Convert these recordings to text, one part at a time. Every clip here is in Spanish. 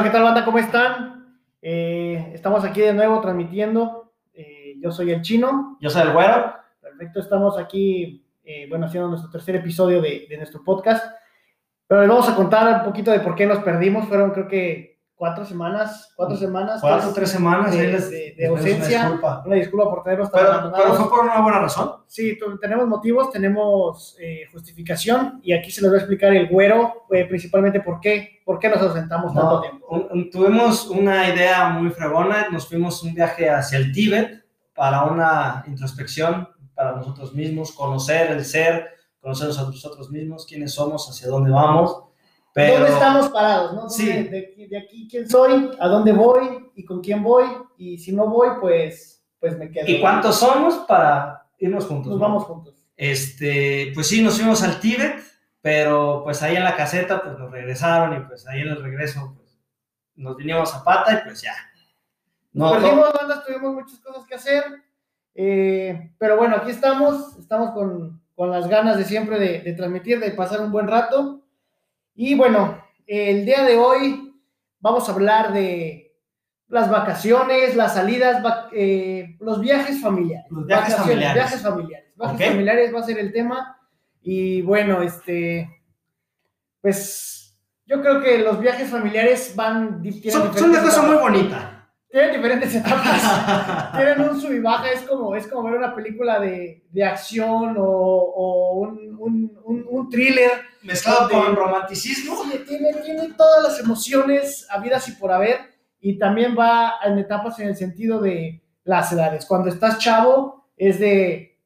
Bueno, ¿qué tal banda? ¿Cómo están? Eh, estamos aquí de nuevo transmitiendo. Eh, yo soy el chino. Yo soy el güero. Perfecto, estamos aquí, eh, bueno, haciendo nuestro tercer episodio de, de nuestro podcast. Pero les vamos a contar un poquito de por qué nos perdimos. Fueron creo que cuatro semanas, cuatro semanas. Cuatro o tres semanas. de, les- de- de ausencia. Una disculpa. Una disculpa por tenerlos tan Pero, pero fue por una buena razón. Sí, tenemos motivos, tenemos eh, justificación y aquí se les va a explicar el güero, eh, principalmente por qué, por qué nos ausentamos tanto No, tiempo. un- un- tuvimos una idea muy fregona. Nos fuimos un viaje hacia el Tíbet para una introspección para nosotros mismos, conocer el ser, conocernos a nosotros mismos, quiénes somos, hacia dónde vamos. Pero, ¿Dónde estamos parados? ¿no? ¿Dónde- Sí. De, aquí- de aquí quién soy, a dónde voy y con quién voy y si no voy, pues, pues me quedo. ¿Y cuántos somos para irnos juntos? Nos no? vamos juntos. Este, pues sí, nos fuimos al Tíbet, pero pues ahí en la caseta pues nos regresaron y pues ahí en el regreso pues nos vinimos a pata y pues ya. Nos No, no, perdimos, bandas, tuvimos muchas cosas que hacer, eh, pero bueno, aquí estamos, estamos con, con las ganas de siempre de, de transmitir, de pasar un buen rato. Y bueno, el día de hoy vamos a hablar de las vacaciones, las salidas, va- eh, los viajes familiares. Los viajes familiares. Viajes familiares. Viajes Ok. familiares va a ser el tema. Y bueno, este, pues yo creo que los viajes familiares van... son, son una cosa muy bonita. Tienen diferentes etapas. Tienen un sub y baja. Es como, es como ver una película de, de acción o, o un, un, un, un thriller. Mezclado Donde- con romanticismo. Sí, tiene, tiene todas las emociones habidas y por haber. Y también va en etapas en el sentido de las edades. Cuando estás chavo, es de.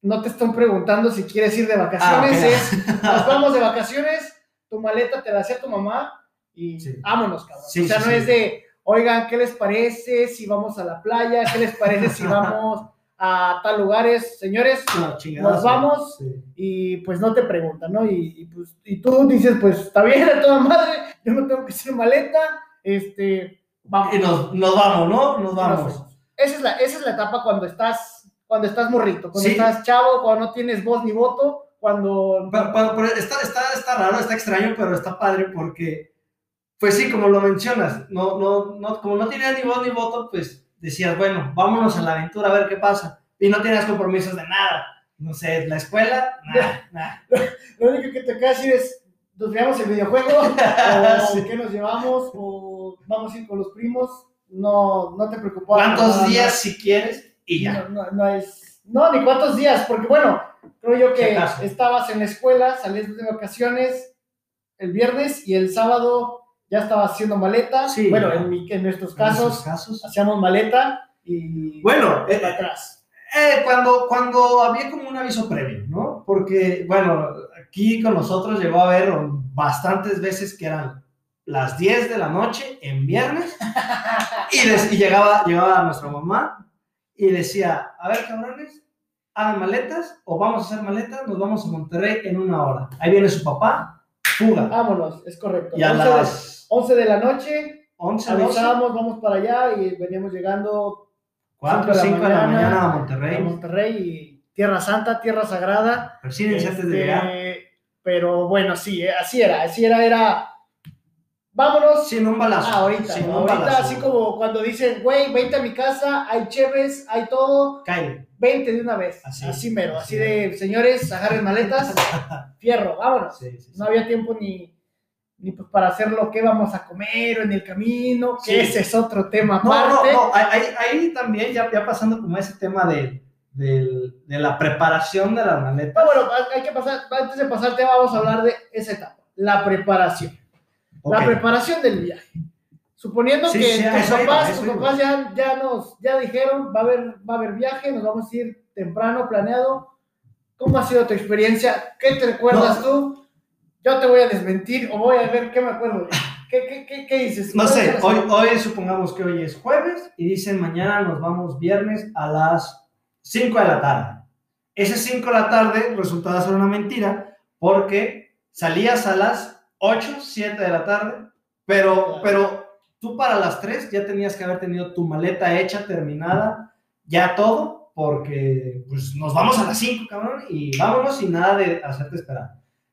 No te están preguntando si quieres ir de vacaciones. Ah. Es. Nos vamos de vacaciones. Tu maleta te la hacía tu mamá. Y Sí. vámonos, cabrón. Sí, o sea, no es de. Oigan, ¿qué les parece si vamos a la playa? ¿Qué les parece si vamos a tal lugares? Señores, No, chingadas, Nos vamos. sí. y pues no te preguntan, ¿no? Y, y, pues, y tú dices, pues está bien, a toda madre, yo no tengo que hacer maleta, este, vamos. Y nos, nos vamos, ¿no? Nos nos vamos. fuimos. Esa es, la, esa es la etapa cuando estás, cuando estás morrito, cuando Sí. estás chavo, cuando no tienes voz ni voto, cuando... Pero- pero- pero está, está, está raro, está extraño, pero está padre porque, pues sí, como lo mencionas, no, no, no, como no tenías ni voz ni voto, pues decías, bueno, vámonos a la aventura a ver qué pasa. Y no tenías compromisos de nada. No sé, la escuela, nada, nada. Lo único que te decir es, nos veamos el videojuego, o Sí. qué nos llevamos, o vamos a ir con los primos, no, no te preocupabas. nada ¿Cuántos días si quieres? Y ya. No, no, no es. No, ni cuántos días, porque bueno, creo yo que estabas en la escuela, salías de vacaciones el viernes y el sábado ya estabas haciendo maleta. Sí. bueno, en, mi- en nuestros casos casos. hacíamos maleta y Bueno, eh, atrás. Eh, cuando, cuando había como un aviso previo, ¿no? Porque, bueno, aquí con nosotros llegó a haber bastantes veces que eran las 10 de la noche en viernes y, des- y llegaba, llegaba nuestra mamá y decía, a ver, cabrones, hagan maletas o vamos a hacer maletas, nos vamos a Monterrey en una hora. Ahí viene su papá, fuga. Vámonos, es correcto. Y a 11 de, las 11 de la noche 11, 12, avisábamos, vamos para allá y veníamos llegando 4, cinco de la 5 de la mañana, mañana a a Monterrey. Monterrey y Tierra Santa, Tierra Sagrada. Persíguense antes de Este, llegar. Pero bueno, sí, eh, así era, así era, era. Vámonos. Sin un balazo. Ah, ahorita, sin un ahorita, balazo. así como cuando dicen, güey, vente a mi casa, hay cheves, hay todo, Cállate. vente de una vez. Así, Así, mero, así así de, señores, agarren maletas, fierro, vámonos. Sí, sí, sí. No había tiempo ni, ni pues para hacer lo que vamos a comer o en el camino, que ese es otro tema No, aparte. no, no, ahí, ahí también ya, ya pasando como ese tema de, del- de la preparación de las maletas. Pero bueno, hay que pasar, antes de pasar al tema, vamos a hablar de esa etapa, la preparación. La preparación del viaje. Suponiendo Sí, que sí, tus eso iba, a papás, tus ya, ya nos ya dijeron, va a, haber, va a haber viaje, nos vamos a ir temprano, planeado. ¿Cómo ha sido tu experiencia? ¿Qué te recuerdas tú? Yo te voy a desmentir o voy a ver qué me acuerdo. ¿Qué, qué, qué, qué dices? No ¿Cuál sé, hoy, hoy supongamos que hoy es jueves y dicen mañana nos vamos viernes a las 5 de la tarde. Ese 5 de la tarde resultaba ser una mentira porque salías a las 8, 7 de la tarde, pero, Claro. pero tú para las 3 ya tenías que haber tenido tu maleta hecha, terminada, ya todo, porque pues nos vamos a las 5, cabrón, y vámonos sin nada de hacerte esperar.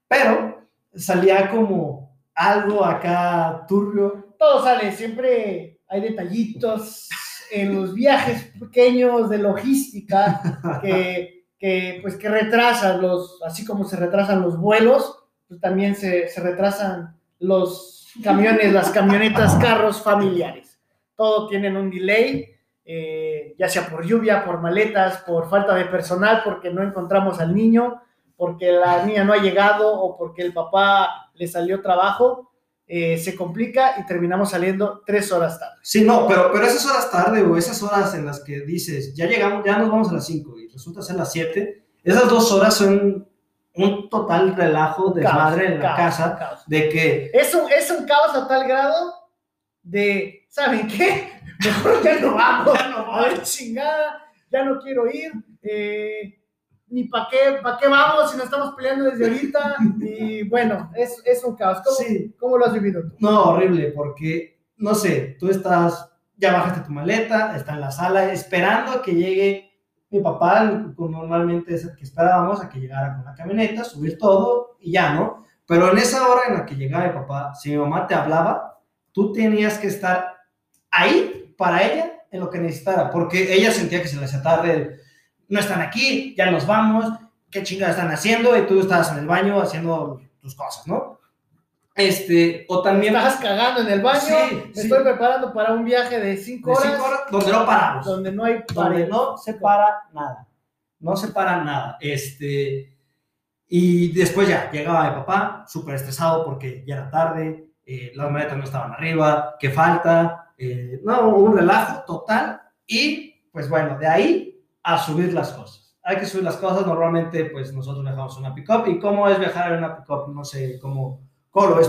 Pero salía como algo acá turbio todo sale, siempre hay detallitos en los viajes pequeños de logística que, que, pues, que retrasan los, así como se retrasan los vuelos, pues también se, se retrasan los camiones, las camionetas, carros familiares. Todo tienen un delay, eh, ya sea por lluvia, por maletas, por falta de personal, porque no encontramos al niño, porque la niña no ha llegado o porque el papá le salió trabajo. Eh, se complica y terminamos saliendo tres horas tarde. Sí, no, pero, pero esas horas tarde o esas horas en las que dices, ya llegamos, ya nos vamos a las 5 y resulta ser las 7, esas dos horas son un total relajo de madre en la casa, de que... Es un, es un caos a tal grado de, ¿saben qué? Mejor ya no vamos, a ver, chingada, ya no quiero ir, eh, ni para qué, para qué vamos si nos estamos peleando desde ahorita. Y bueno, es, es un caos. ¿Cómo, Sí. ¿Cómo lo has vivido tú? No, horrible, porque, no sé, tú estás, ya bajaste tu maleta, está en la sala esperando a que llegue mi papá, normalmente es el que esperábamos, a que llegara con la camioneta, subir todo y ya, ¿no? Pero en esa hora en la que llegaba mi papá, si mi mamá te hablaba, tú tenías que estar ahí para ella en lo que necesitara, porque ella sentía que se le hacía tarde, no están aquí, ya nos vamos, qué chingada están haciendo, y tú estabas en el baño haciendo tus cosas, ¿no? Este, o también... Estás cagando en el baño, Sí, me sí. estoy preparando para un viaje de cinco de horas, cinco horas, donde no paramos. donde no hay donde no se para nada. No se para nada. Este, y después ya llegaba mi papá, súper estresado porque ya era tarde, eh, las maletas no estaban arriba, que falta, eh, no, un relajo total. Y pues bueno, de ahí a subir las cosas. Hay que subir las cosas. Normalmente, pues nosotros dejamos una pick-up. ¿Y cómo es viajar en una pick-up? No sé cómo,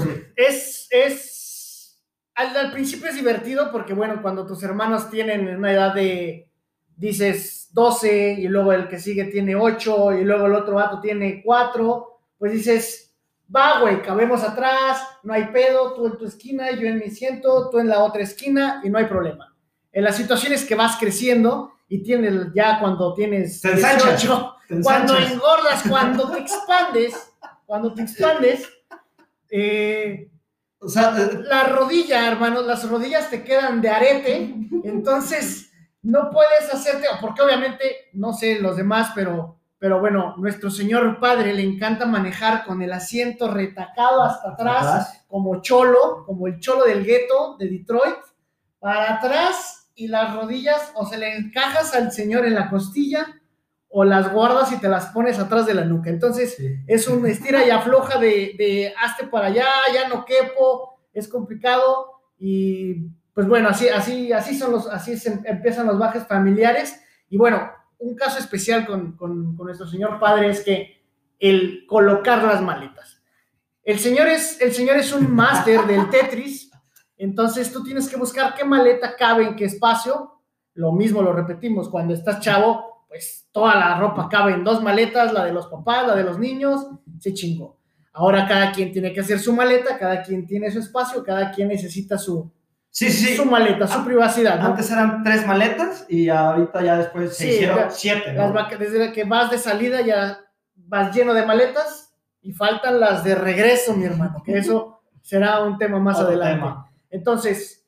tú. Es, es, al, al principio es divertido porque, bueno, cuando tus hermanos tienen una edad de, dices, 12 y luego el que sigue tiene 8 y luego el otro vato tiene 4, pues dices, va, güey, cabemos atrás, no hay pedo, tú en tu esquina, yo en mi ciento, tú en la otra esquina y no hay problema. En las situaciones que vas creciendo y tienes ya cuando tienes Te ensanchas. 18, Te cuando engordas, cuando te expandes, cuando te expandes, eh, O sea, eh, la rodilla, hermanos, las rodillas te quedan de arete, entonces no puedes hacerte, porque obviamente, no sé los demás, pero, pero bueno, nuestro señor padre le encanta manejar con el asiento retacado hasta atrás, atrás. como cholo, como el cholo del gueto de Detroit, para atrás y las rodillas o se le encajas al señor en la costilla o las guardas y te las pones atrás de la nuca. Entonces, Sí. es un estira y afloja de, de hazte para allá, ya no quepo, es complicado y pues bueno, así, así, así son los, así se empiezan los bajes familiares y bueno, un caso especial con, con, con nuestro señor padre es que el colocar las maletas. El señor es, el señor es un máster del Tetris, entonces tú tienes que buscar qué maleta cabe en qué espacio. Lo mismo lo repetimos, cuando estás chavo, pues toda la ropa cabe en dos maletas, la de los papás, la de los niños, se chingó. Ahora cada quien tiene que hacer su maleta, cada quien tiene su espacio, cada quien necesita su, Sí, sí. su maleta, su Ah, privacidad. ¿no? Antes eran tres maletas y ahorita ya después se Sí, hicieron ya- siete. Las ¿no? vaca- desde que vas de salida ya vas lleno de maletas y faltan las de regreso, mi hermano, que eso será un tema más Otro adelante. tema. Entonces,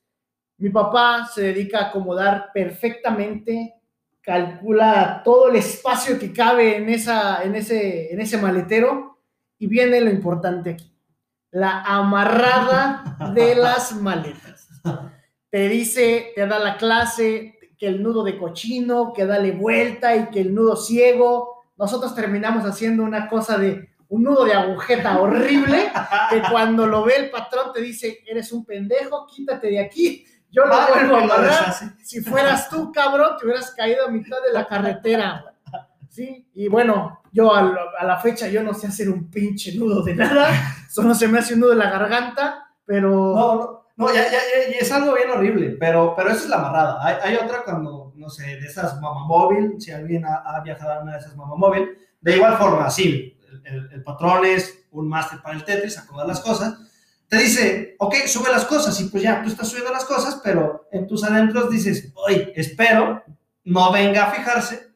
mi papá se dedica a acomodar perfectamente, calcula todo el espacio que cabe en, esa, en, ese, en ese maletero y viene lo importante aquí, la amarrada de las maletas. Te dice, te da la clase, que el nudo de cochino, que dale vuelta y que el nudo ciego. Nosotros terminamos haciendo una cosa de un nudo de agujeta horrible que cuando lo ve el patrón te dice, eres un pendejo, quítate de aquí, yo lo vuelvo a amarrar. Si fueras tú, cabrón, te hubieras caído a mitad de la carretera. Sí, y bueno, yo a, lo- a la fecha yo no sé hacer un pinche nudo de nada, solo se me hace un nudo en la garganta, pero... No, no, no, ya, ya, ya, es algo bien horrible, pero, pero esa es la amarrada. Hay, hay otra cuando, no sé, de esas mamamóvil, si alguien ha, ha viajado a una de esas mamamóvil, de igual forma, sí, el, el- el patrón es un máster para el Tetris, acomoda las cosas, te dice, ok, sube las cosas, y pues ya, tú estás subiendo las cosas, pero en tus adentros dices, oye, espero no venga a fijarse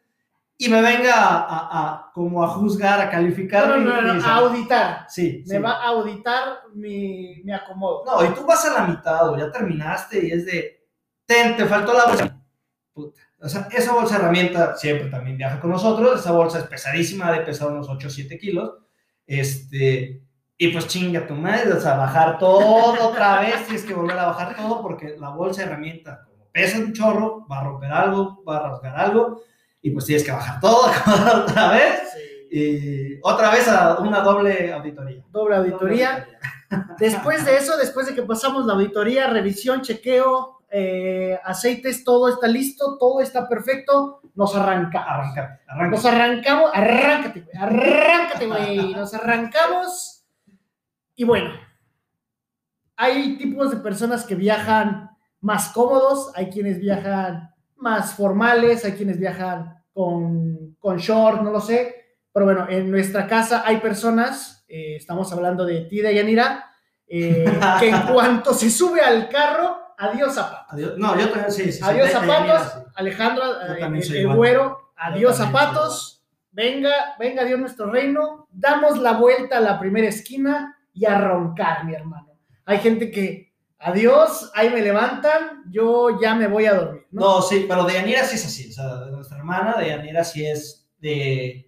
y me venga a, a- a- como a juzgar, a calificar. No, no, mi- no, no, a auditar. Sí, Me sí. va a auditar mi, mi acomodo. No, y tú vas a la mitad o ya terminaste y es de, ten, te faltó la bolsa. Puta. O sea, esa bolsa de herramienta siempre también viaja con nosotros. Esa bolsa es pesadísima, de pesar unos 8 o 7 kilos. Este, y pues chinga tu madre, o sea, bajar todo otra vez, tienes que volver a bajar todo porque la bolsa de herramienta, como pesa un chorro, va a romper algo, va a rasgar algo, y pues tienes que bajar todo otra vez. Sí. Y otra vez a una doble auditoría. Doble auditoría. Después de eso, después de que pasamos la auditoría, revisión, chequeo, eh, aceites, todo está listo, todo está perfecto, nos arrancamos. Arrancar, arrancar. Nos arrancamos, arráncate, güey, arráncate, güey. Nos arrancamos. Y bueno, hay tipos de personas que viajan más cómodos, hay quienes viajan más formales, hay quienes viajan con, con short, no lo sé. Pero bueno, en nuestra casa hay personas, eh, estamos hablando de ti, de Yanira, eh, que en cuanto se sube al carro, adiós zapatos. Adiós. No, yo también sí. Adiós zapatos, mira, Yo eh, el, igual. güero, adiós zapatos, venga, venga Dios nuestro reino, damos la vuelta a la primera esquina y a roncar, mi hermano. Hay gente que, adiós, ahí me levantan, yo ya me voy a dormir. ¿no? No, sí, pero de Yanira sí es así. O sea, de nuestra hermana, de Yanira sí es de.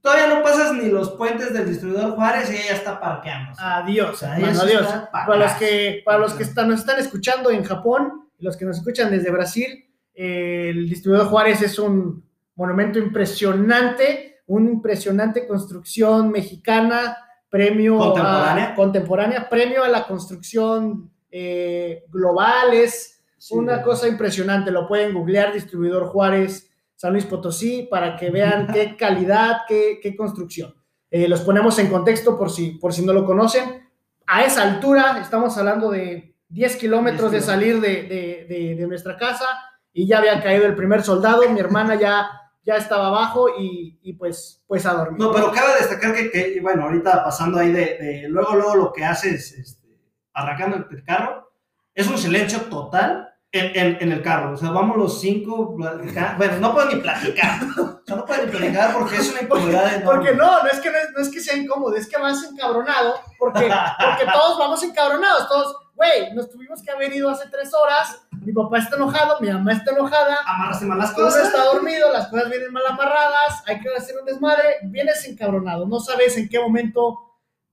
Todavía no pasas ni los puentes del distribuidor Juárez y ella ya está parqueando. o sea. Adiós, O sea, adiós. está pa' Para los que, para los que están, nos están escuchando en Japón, los que nos escuchan desde Brasil, eh, el distribuidor Juárez es un monumento impresionante, una impresionante construcción mexicana, premio Contemporánea. a, contemporánea, premio a la construcción eh, global, es Sí, una cosa impresionante, lo pueden googlear, distribuidor Juárez, San Luis Potosí, para que vean qué calidad, qué, qué construcción. Eh, los ponemos en contexto por si, por si no lo conocen. A esa altura, estamos hablando de 10 kilómetros de 10 salir de, de- de- de nuestra casa y ya había caído el primer soldado, mi hermana ya, ya estaba abajo y, y pues, pues a dormir. No, pero cabe destacar que, que, bueno, ahorita pasando ahí de, de luego, luego lo que haces, este, arrancando el, carro, es un silencio total en, en, en el carro. O sea, vamos los cinco, bueno, no pueden ni platicar. O sea, no pueden ni platicar porque es una incomodidad enorme. Porque no, no es que no es, no es que sea incómodo, es que vas encabronado, porque, porque todos vamos encabronados, todos, güey, nos tuvimos que haber ido hace tres horas, mi papá está enojado, mi mamá está enojada, Amarraste mal las cosas. está dormido, las cosas vienen mal amarradas, hay que hacer un desmadre, vienes encabronado, no sabes en qué momento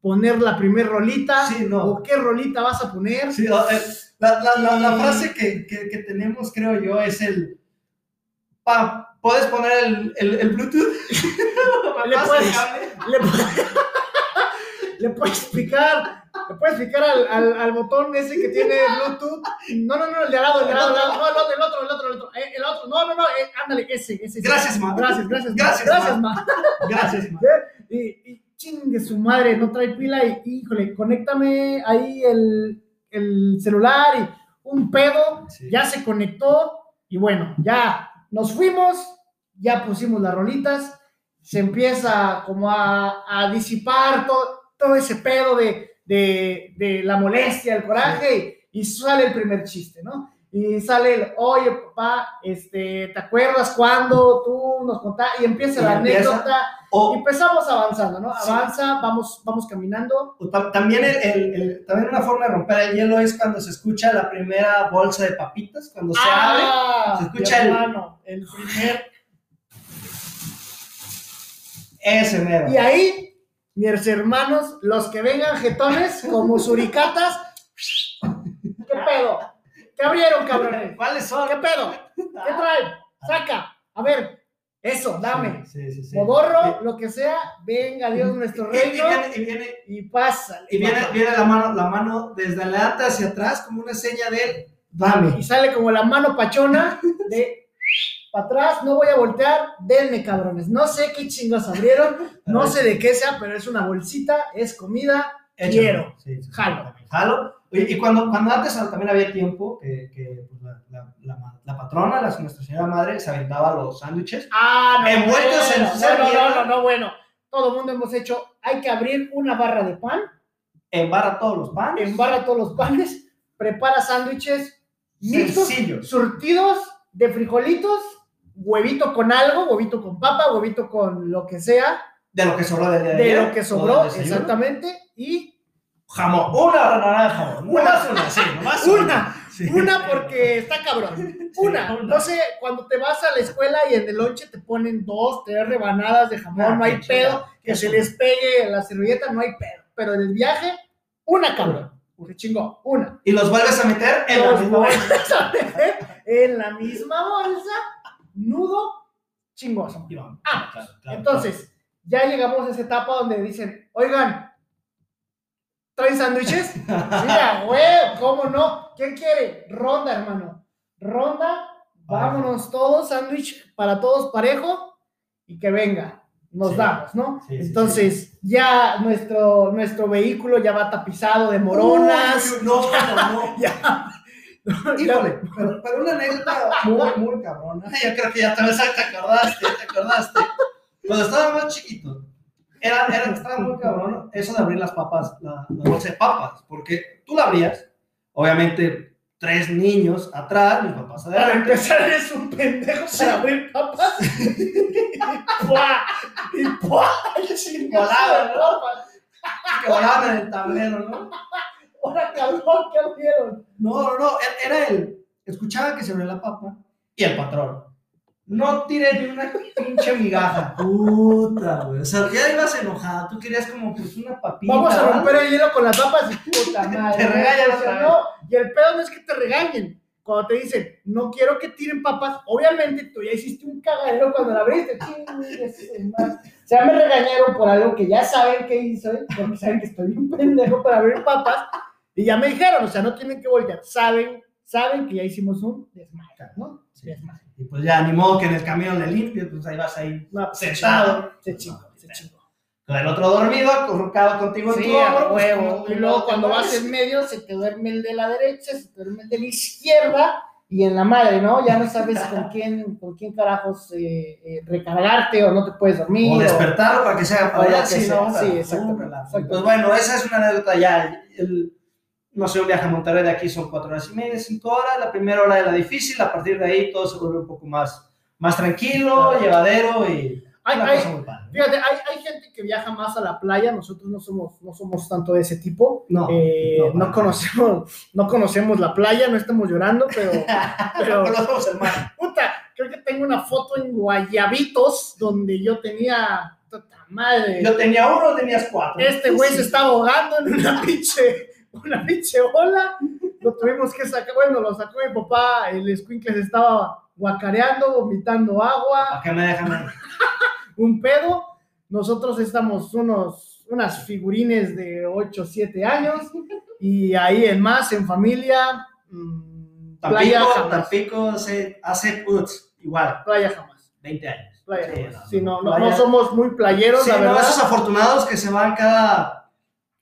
poner la primer rolita, Sí, no. o qué rolita vas a poner. Sí, eh, la, la, la, la frase que, que, que tenemos, creo yo, es el. Pa, ¿Puedes poner el, el, el Bluetooth? Le puedes- le, le puedes explicar, le puedes explicar al, al, al botón ese que tiene Bluetooth. No, no, no, el de al lado, el de al lado, el lado. no, el otro, el otro, el otro, eh, el otro, no, no, no, eh, ándale, ese, ese. Gracias, ma. Gracias, gracias, ma. Gracias, ma. ma. Gracias, ma. Y, y chingue su madre, no trae pila y, híjole, conéctame ahí el, el celular y un pedo, Sí. ya se conectó y bueno, ya nos fuimos, ya pusimos las rolitas, se empieza como a, a disipar todo, todo ese pedo de, de, de la molestia, el coraje y, y sale el primer chiste, ¿no? Y sale el, oye papá, este, ¿te acuerdas cuando tú nos contaste? Y empieza Y la empieza. anécdota y empezamos avanzando, ¿no? Sí. Avanza, vamos, vamos caminando. también, el, el- el- también una forma de romper el hielo es cuando se escucha la primera bolsa de papitas, cuando se abre. ¡Ah! se escucha el- hermano, el primer. Ese mero. Y ahí, mis hermanos, los que vengan jetones como suricatas, ¿qué pedo? ¿Qué abrieron, cabrones? ¿Cuáles son? ¿Qué pedo? ¿Qué traen? Saca. A ver, eso, dame. Sí, sí, sí. Modorro, lo que sea, venga Dios nuestro Y, y reino viene, y viene, y pásale. y viene, papá. viene la, mano, la mano desde adelante hacia atrás como una seña de dame. y sale como la mano pachona de para atrás, no voy a voltear, denme cabrones. No sé qué chingos abrieron, no sé de qué sea, pero es una bolsita, es comida, Échalo. quiero. Sí, sí, Jalo. Jalo. Y, y cuando, cuando antes también había tiempo que, que, pues, la, la, la, patrona, la, nuestra señora madre, se aventaba los sándwiches. Ah, no, Envueltos en bueno, esa no, no, no, no, no, bueno. Todo el mundo hemos hecho, hay que abrir una barra de pan, Embarra todos los panes. embarra todos los panes, prepara sándwiches mixtos, surtidos de frijolitos, huevito con algo, huevito con papa, huevito con lo que sea, De lo que sobró del día de, de lo que sobró, exactamente, y Jamón, una jamón. Una. Una, sí, nomás una, Sí. una porque está cabrón. Una, una. no sé, cuando te vas a la escuela y en el lonche te ponen dos, tres rebanadas de jamón, Ah, no hay pedo, que se les pegue la servilleta, no hay pedo. Pero en el viaje, una cabrón. Se chingó, una. Y los vuelves a meter en la Los misma bolsa. vuelves a meter en la misma bolsa, nudo, chingoso. Y vamos. Ah, Claro, claro, Entonces, ya llegamos a esa etapa donde dicen, oigan, ¿traen sándwiches? Mira, güey, ¿cómo no? ¿Quién quiere? Ronda, hermano. Ronda, vámonos todos, sándwich para todos parejo y que venga. Nos Sí. damos, ¿no? Sí, sí, Entonces, ya nuestro, nuestro vehículo ya va tapizado de moronas. Uy, no, no, no. Ya. Híjole, pero, pero una anécdota muy, muy cabrona. Yo creo que ya te, te acordaste, te acordaste. Cuando estaba más chiquito, era, era, estaba muy cabrón eso de abrir las papas, la, la bolsa de papas, porque tú la abrías, obviamente tres niños atrás, mis papás Para adelante. empezar, eres un pendejo para abrir papas. y ¡pua! Y ¡pua! Y chingazo Volaba, de ¿no? que volaban en el tablero, ¿no? Ahora, cabrón, ¿qué abrieron? No, no, no, era- era el. Escuchaba que se abría la papa y el patrón. No tiré ni una pinche migaja. Puta, güey. O sea, ya ibas enojada. Tú querías como pues una papita. Vamos a ¿verdad? romper el hielo con las papas y puta madre. Te regañan O sea, no, y el pedo no es que te regañen. Cuando te dicen, no quiero que tiren papas, obviamente tú ya hiciste un cagadero cuando la abriste. O sea, me regañaron por algo que ya saben que hice, porque saben que estoy un pendejo para abrir papas. Y ya me dijeron, o sea, no tienen que voltear. Saben, saben que ya hicimos un desmadre, ¿no? Desmadre. Y pues ya, ni modo que en el camión le limpies, pues ahí vas ahí No, sentado. Se chingó, se chingó. Con el otro dormido, acurrucado contigo en Sí, tu a hombro. pues, huevo. Y luego cuando vas en medio, se te duerme el de la derecha, se te duerme el de la izquierda y en la madre, ¿no? Ya no sabes con quién, con quién carajos eh, eh, recargarte o no te puedes dormir. O o- despertarlo para que se haga o para allá. que Sí, sea. no, Sí, exactamente, exactamente. Pues bueno, esa es una anécdota ya. El- no sé, un viaje a Monterrey de aquí son cuatro horas y media, cinco horas. La primera hora era difícil, a partir de ahí todo se vuelve un poco más, más tranquilo, Claro. llevadero y Hay- hay-. Fíjate, hay, hay gente que viaja más a la playa, nosotros no somos, no somos tanto de ese tipo. No, Eh, no, conocemos, no conocemos la playa, no estamos llorando, pero, pero Conocemos el mar. puta, creo que tengo una foto en Guayabitos donde yo tenía, puta madre, Yo tenía uno, tenías cuatro. este güey se estaba ahogando en una pinche, una pinche ola, lo tuvimos que sacar, bueno, lo sacó mi papá, el escuincle se estaba guacareando, vomitando agua, ¿Para qué me dejan un pedo. Nosotros estamos unos, unas figurines de 8 o 7 años y ahí en más, en familia, mm, playa Tampico, jamás. Tampico hace, hace putz, igual, Playa jamás. 20 años. Playa Sí, jamás. no, Sí, no, no, playa- no somos muy playeros, Sí, la no, verdad. esos afortunados que se van cada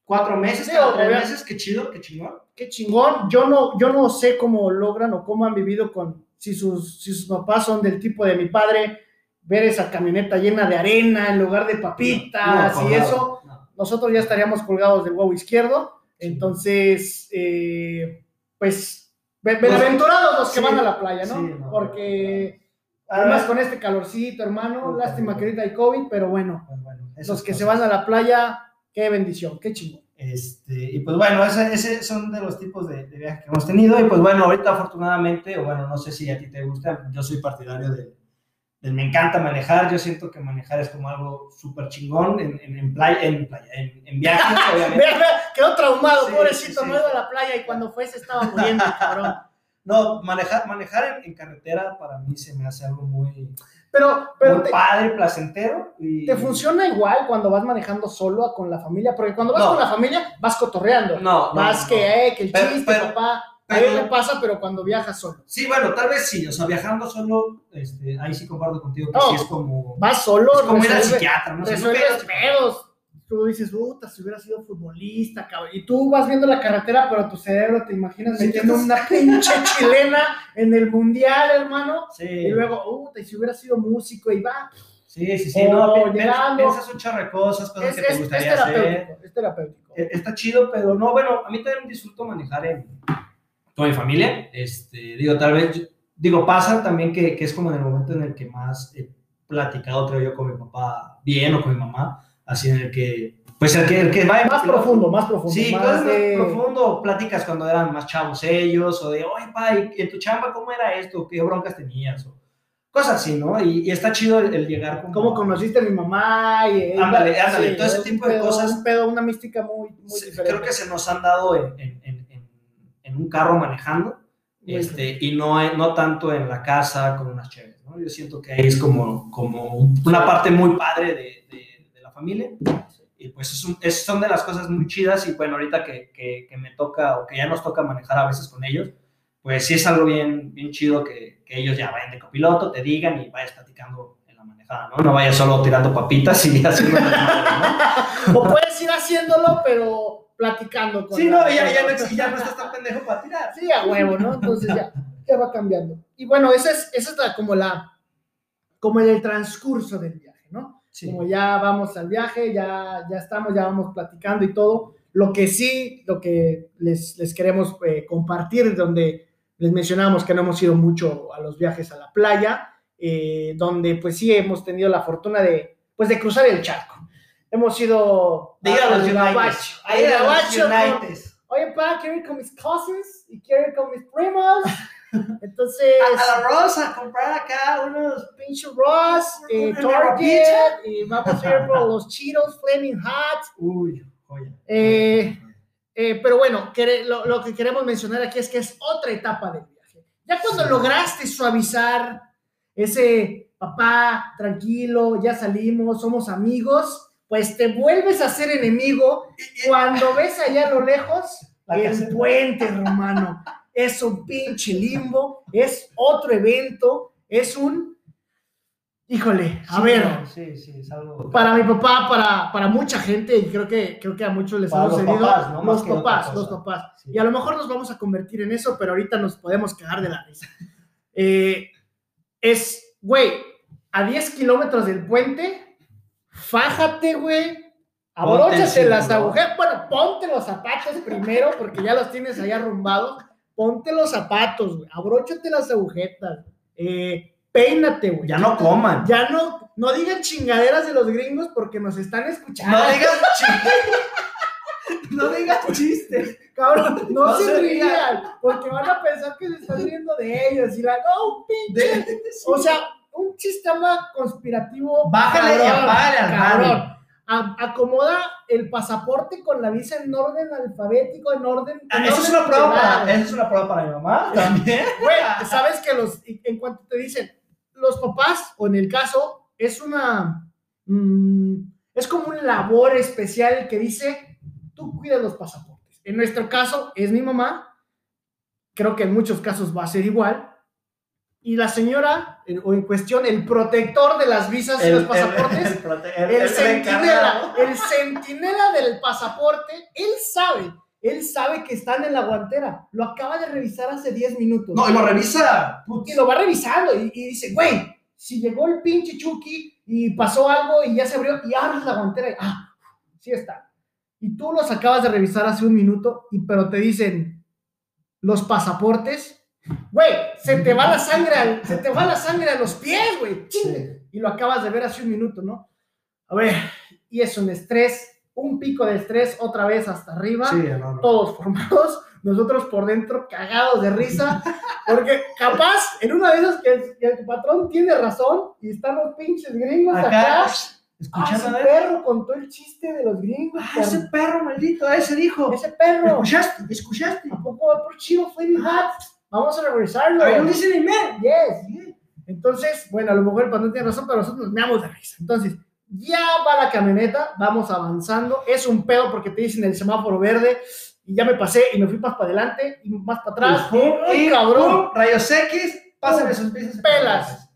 cuatro meses, cada tres meses, qué chido, qué chingón. Qué chingón. Yo no, yo no sé cómo logran o cómo han vivido con, si sus, si sus papás son del tipo de mi padre, ver esa camioneta llena de arena en lugar de papitas No, y eso. no. nosotros ya estaríamos colgados del huevo izquierdo. Entonces, eh, pues, bienaventurados los que Sí, van a la playa, ¿no? sí, Porque, además ver, con este calorcito, hermano, lástima que ahorita hay COVID, pero bueno, pues bueno, los que se van a la playa, qué bendición, qué chingón. Este, y pues bueno, ese, ese son de los tipos de, de viajes que hemos tenido. Y pues bueno, ahorita afortunadamente, o bueno, no sé si a ti te gusta, yo soy partidario del, del me encanta manejar. Yo siento que manejar es como algo súper chingón en, en, en playa, en, playa, en, en viajes, obviamente. Vea, vea, quedó traumado, Sí, pobrecito, sí, sí. no iba a la playa y cuando fue se estaba muriendo, cabrón. No, manejar, manejar en, en carretera para mí se me hace algo muy, Pero, pero muy te, padre, placentero. Y, te funciona igual cuando vas manejando solo a con la familia, porque cuando vas No. con la familia vas cotorreando. No, no, Vas no. que, eh, que el Pero- chiste, pero- papá. Pero- me pasa, pero cuando viajas solo. Sí, bueno, tal vez sí. O sea, viajando solo, este, ahí sí comparto contigo que No. sí es como, Vas solo, es como ir al resuelve- psiquiatra, ¿no? No resuelves pedos. Tú dices, puta, si hubiera sido futbolista, cabrón. Y tú vas viendo la carretera, pero tu cerebro te imaginas metiendo una pinche chilena en el mundial, hermano. Sí. Y luego, puta, y si hubiera sido músico, y va. Sí, sí, sí, O no, llegando. piensas un chorro de cosas, cosas Es, que te es- es gustaría hacer. terapéutico, es terapéutico. Eh, Está chido, pero no, bueno, a mí también disfruto manejar en, con mi familia. Este, digo, tal vez digo, pasa también que, que, es como en el momento en el que más he platicado, creo yo, con mi papá bien o con mi mamá, así en el que, pues el que, el que va más profundo, más profundo. Sí, más, más profundo, pláticas cuando eran más chavos ellos, o de, oye, pa, ¿en tu chamba cómo era esto? ¿Qué broncas tenías? O, cosas así, ¿no? Y, y está chido el, el llegar como... ¿Cómo conociste a mi mamá? Y, ándale, ándale, sí, todo ese tipo pedo, de cosas. Un pedo, una mística muy, muy se, diferente. Creo que se nos han dado en, en, en, en un carro manejando, este, y no, no tanto en la casa con unas chéveres, ¿no? Yo siento que ahí es como, como una parte muy padre de, de, de familia. Y pues es un, es, son de las cosas muy chidas y bueno, ahorita que, que, que, me toca o que ya nos toca manejar a veces con ellos, pues sí es algo bien, bien chido que, que ellos ya vayan de copiloto, te digan y vayas platicando en la manejada, ¿no? No vayas solo tirando papitas y haciendo... ¿no? O puedes ir haciéndolo, pero platicando con Sí, no, ya, ya, no, ya no estás tan pendejo para tirar. Sí, a huevo, ¿no? Entonces ya, ya va cambiando. Y bueno, esa es, esa es la, como la, como en el transcurso del ¿no? Sí. Como ya vamos al viaje, ya, ya estamos, ya vamos platicando y todo. Lo que sí, lo que les, les queremos eh, compartir, donde les mencionamos que no hemos ido mucho a los viajes a la playa, eh, donde pues sí hemos tenido la fortuna de, pues de cruzar el charco. Hemos ido de ir a, a los United. A ir a los United. Oye, pa, quiero ir con mis cousins y quiero ir con mis primos. Entonces. A, la Rosa, a comprar acá unos. Pinche Ross, eh, Target, y vamos a ir por los Cheetos Flaming Hot. Uy, oye. Eh, eh, pero bueno, que, lo, lo, que queremos mencionar aquí es que es otra etapa del viaje. Ya cuando sí. lograste suavizar ese papá, tranquilo, ya salimos, somos amigos, pues te vuelves a ser enemigo cuando ves allá a lo lejos el puente romano. Es un pinche limbo, es otro evento, es un Híjole, a sí, ver. No, sí, sí, es algo... Para mi papá, para, para mucha gente, y creo que, creo que a muchos les para ha sucedido. Los papás, ¿no? los, papás los papás. Sí. Y a lo mejor nos vamos a convertir en eso, pero ahorita nos podemos quedar de la risa. Eh, es, güey, a 10 kilómetros del puente, fájate, güey. Abróchate las agujetas. Bueno, ponte los zapatos primero, porque ya los tienes ahí arrumbados. Ponte los zapatos, güey. Abróchate las agujetas. Eh, peínate, güey. Ya no coman. Ya no, no digan chingaderas de los gringos porque nos están escuchando. No digan chingaderas. no digan chistes. Cabrón, no, no se, se rían, rían, porque van a pensar que se están riendo de ellos. Y la, no, pinche. De. O sea, un sistema conspirativo. Bájale cabrón, y apágale al cabrón. A, acomoda el pasaporte con la visa en orden alfabético, en orden. Ah, en eso, es una prueba para, eso es una prueba para mi mamá también. Güey, sabes que los, en cuanto te dicen, los papás, o en el caso, es una. Mmm, es como una labor especial que dice: tú cuidas los pasaportes. En nuestro caso, es mi mamá. Creo que en muchos casos va a ser igual. Y la señora, o en cuestión, el protector de las visas y los pasaportes, el, el, el, el centinela, el centinela del pasaporte, él sabe él sabe que están en la guantera. Lo acaba de revisar hace 10 minutos. No, y lo revisa. Putz. Y lo va revisando y, y, dice, güey, si llegó el pinche Chucky y pasó algo y ya se abrió y abres la guantera y, ah, sí está. Y tú los acabas de revisar hace un minuto, y, pero te dicen, los pasaportes, güey, se te va la sangre, al, se te va la sangre a los pies, güey. Sí. Y lo acabas de ver hace un minuto, ¿no? A ver, y es un estrés un pico de estrés otra vez hasta arriba, sí, todos formados, nosotros por dentro cagados de risa, porque capaz en una de esas que el, que el patrón tiene razón y están los pinches gringos acá, acá ah, ese perro contó el chiste de los gringos. Ah, ese perro maldito, ese dijo. Ese perro. ¿Escuchaste? ¿Escuchaste? ¿A poco va por chivo Hot? Vamos a regresarlo. Are you listening, man? Yes. Entonces, bueno, a lo mejor el patrón tiene razón, pero nosotros nos meamos de risa. Entonces, ya va la camioneta, vamos avanzando, es un pedo porque te dicen el semáforo verde y ya me pasé y me fui más para adelante y más para atrás. Y, ¡Ay, cabrón! rayos X, pásenme sus piezas. Pelas.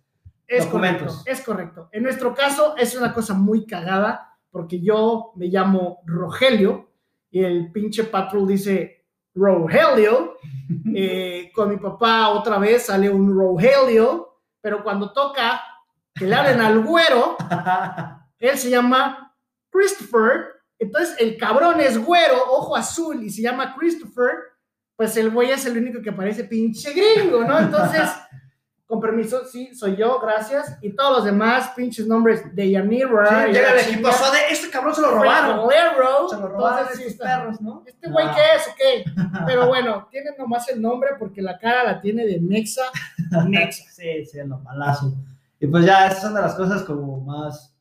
Es Documentos. correcto, es correcto. En nuestro caso es una cosa muy cagada porque yo me llamo Rogelio y el pinche patrol dice Rogelio. Eh, con mi papá otra vez sale un Rogelio, pero cuando toca que le hablen al güero, él se llama Christopher, entonces el cabrón es güero, ojo azul, y se llama Christopher, pues el güey es el único que parece pinche gringo, ¿no? Entonces, con permiso, sí, soy yo, gracias. Y todos los demás pinches nombres de Yanir, Sí, llega el equipo de este cabrón se lo robaron. Se lo robaron Entonces, estos perros, ¿no? ¿Este güey No. qué es o qué? Pero bueno, tiene nomás el nombre porque la cara la tiene de Mexa. Mexa. Sí, sí, lo malazo. Y pues ya, esas son de las cosas como más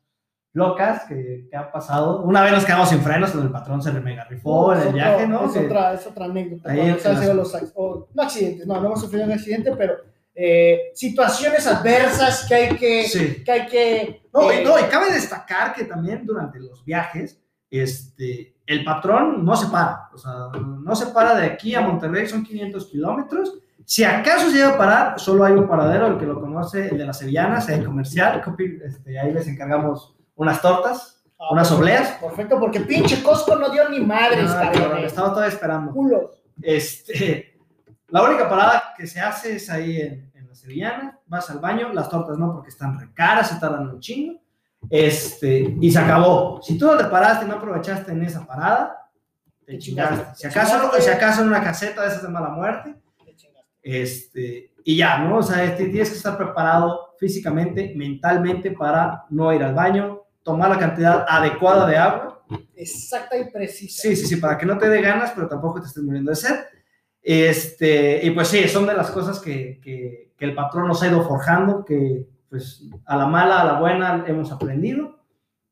locas que, que han pasado. Una vez nos quedamos sin frenos, el patrón se le mega rifó en Es el otro- viaje, ¿no? Es Que- otra, es otra anécdota. Ahí en las- los ac- o- no accidentes, no, no hemos sufrido un accidente, pero eh, situaciones adversas que hay que. Sí. Que hay que No, eh, y, no, y cabe destacar que también durante los viajes, este, el patrón no se para. O sea, no se para de aquí a Monterrey, son 500 kilómetros. Si acaso se llega a parar, solo hay un paradero, el que lo conoce, el de las sevillanas, el comercial. Este, ahí les encargamos unas tortas, ah, unas obleas. Perfecto, porque pinche Costco no dio ni madres, cabrón. cabrón, estaba todavía esperando. Culos. Este, la única parada que se hace es ahí en, en la Sevillana, vas al baño, las tortas no, porque están re caras, se tardan un chingo, este, y se acabó. Si tú no te paraste y no aprovechaste en esa parada, te Te chingaste. Si acaso, si acaso en una caseta de esas de mala muerte, este, y ya, ¿no? O sea, este, tienes que estar preparado físicamente, mentalmente para no ir al baño, tomar la cantidad adecuada de agua Exacta y precisa. Sí, sí, sí, para que no te dé ganas, pero tampoco te estés muriendo de sed. Este, y pues sí, son de las cosas que, que, que el patrón nos ha ido forjando, que pues a la mala, a la buena hemos aprendido.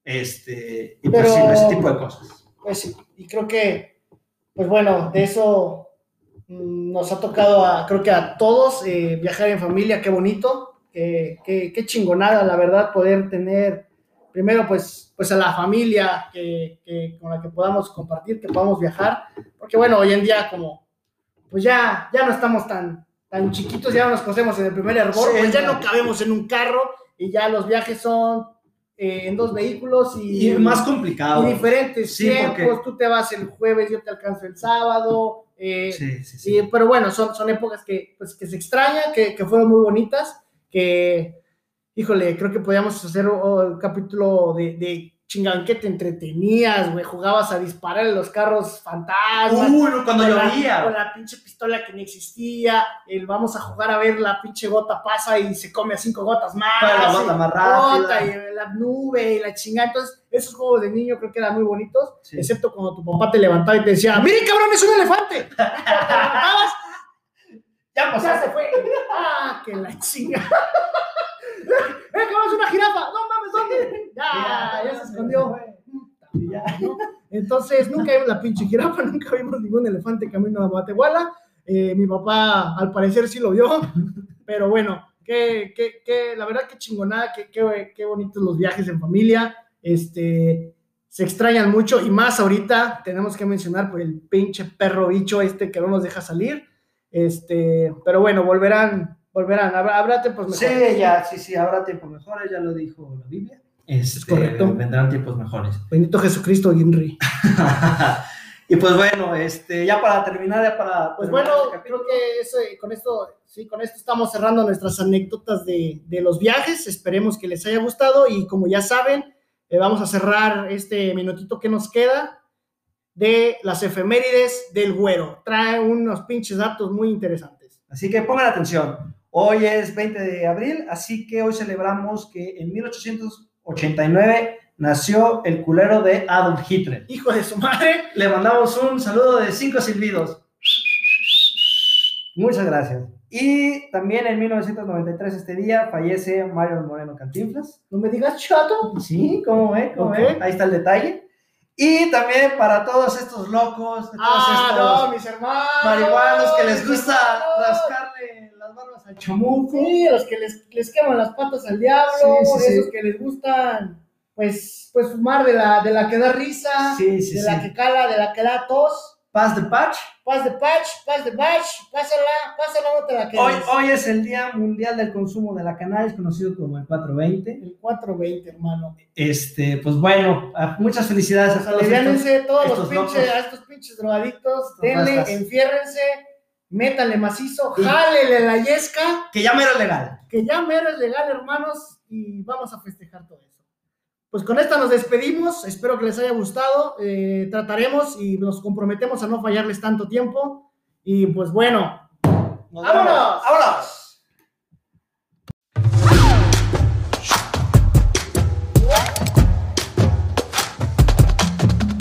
Este, y pues sí, ese tipo de cosas. Pues sí, y creo que, pues bueno, de eso mm, nos ha tocado, a, creo que a todos, eh, viajar en familia, qué bonito, qué, qué, qué chingonada, la verdad, poder tener, primero, pues, pues a la familia que, que- con la que podamos compartir, que podamos viajar, porque bueno, hoy en día como, pues ya, ya no estamos tan, tan chiquitos, ya no nos conocemos en el primer hervor, Sí, pues ya no. cabemos en un carro y ya los viajes son eh, en dos vehículos y, Y más complicado. y diferentes Sí, tiempos, porque- tú te vas el jueves, yo te alcanzo el sábado, eh, Sí, sí, sí. pero bueno, son, son épocas que, pues, que se extrañan, que, que fueron muy bonitas, que, híjole, creo que podíamos hacer un capítulo de, de chingada, ¿en qué te entretenías, güey? Jugabas a disparar en los carros fantasmas. Uy, no, cuando llovía. Con la pinche pistola que ni existía, el vamos a jugar a ver la pinche gota pasa y se come a cinco gotas más. Para la gota más rápida. gota y la nube y la chingada. Entonces, esos juegos de niño creo que eran muy bonitos, Sí. excepto cuando tu papá te levantaba y te decía, ¡Miren, cabrón, es un elefante! Te levantabas, Ya pasó. ya se fue. ¡Ah, que la chinga! ¡Eh, cabrón, es una jirafa! ¡No mames, ¿dónde! Ya, ya se escondió. Ya. ¿no? Entonces, nunca vimos la pinche jirafa, nunca vimos ningún elefante camino a Matehuala. Eh, mi papá, al parecer, sí lo vio, pero bueno, que, que, que la verdad que chingonada, que, que, que bonitos los viajes en familia. Este, se extrañan mucho y más ahorita tenemos que mencionar por el pinche perro bicho este que no nos deja salir. Este, pero bueno, volverán, volverán, habrá, habrá tiempos Sí, mejores. ya, sí, sí, habrá tiempos mejores, ya lo dijo la Biblia. Este, correcto. Vendrán tiempos mejores. Bendito Jesucristo, Ginri. y pues bueno, este, ya para terminar, ya para. Pues bueno, este creo que eso, con esto, sí, con esto estamos cerrando nuestras anécdotas de, de los viajes. Esperemos que les haya gustado y como ya saben, eh, vamos a cerrar este minutito que nos queda de las efemérides del güero. Trae unos pinches datos muy interesantes. Así que pongan atención. Hoy es 20 de abril, así que hoy celebramos que en 1889 nació el culero de Adolf Hitler. Hijo de su madre, Le mandamos un saludo de cinco silbidos. Muchas gracias. Y también en 1993, este día, fallece Mario Moreno Cantinflas. no me digas chato. Sí, ¿cómo ve? ¿Cómo Ok. ve? Ahí está el detalle. Y también para todos estos locos, de todos Ah, estos no, mis hermanos. marihuanos que les gusta rascarle al chamuco. Sí, a los que les, les queman las patas al diablo, Sí, sí, esos sí. que les gustan, pues, pues fumar de la, de la que da risa, de la que cala, de la que da tos. Paz de patch. Paz de patch, paz de batch, pásala, pásala, no te la quedes. Hoy, hoy es el Día Mundial del Consumo de la Cannabis, conocido como el 420. El 420, hermano. Este, pues bueno, ah, muchas felicidades a todos. Aliviánense todos los pinches, locos. a estos pinches drogadictos, denle, enfiérrense, métanle macizo, jálele la yesca, Que ya mero es legal. que ya mero es legal, hermanos, y vamos a festejar todo eso. Pues con esta nos despedimos, espero que les haya gustado, eh, trataremos y nos comprometemos a no fallarles tanto tiempo, y pues bueno, Nos ¡Vámonos! ¡Vámonos!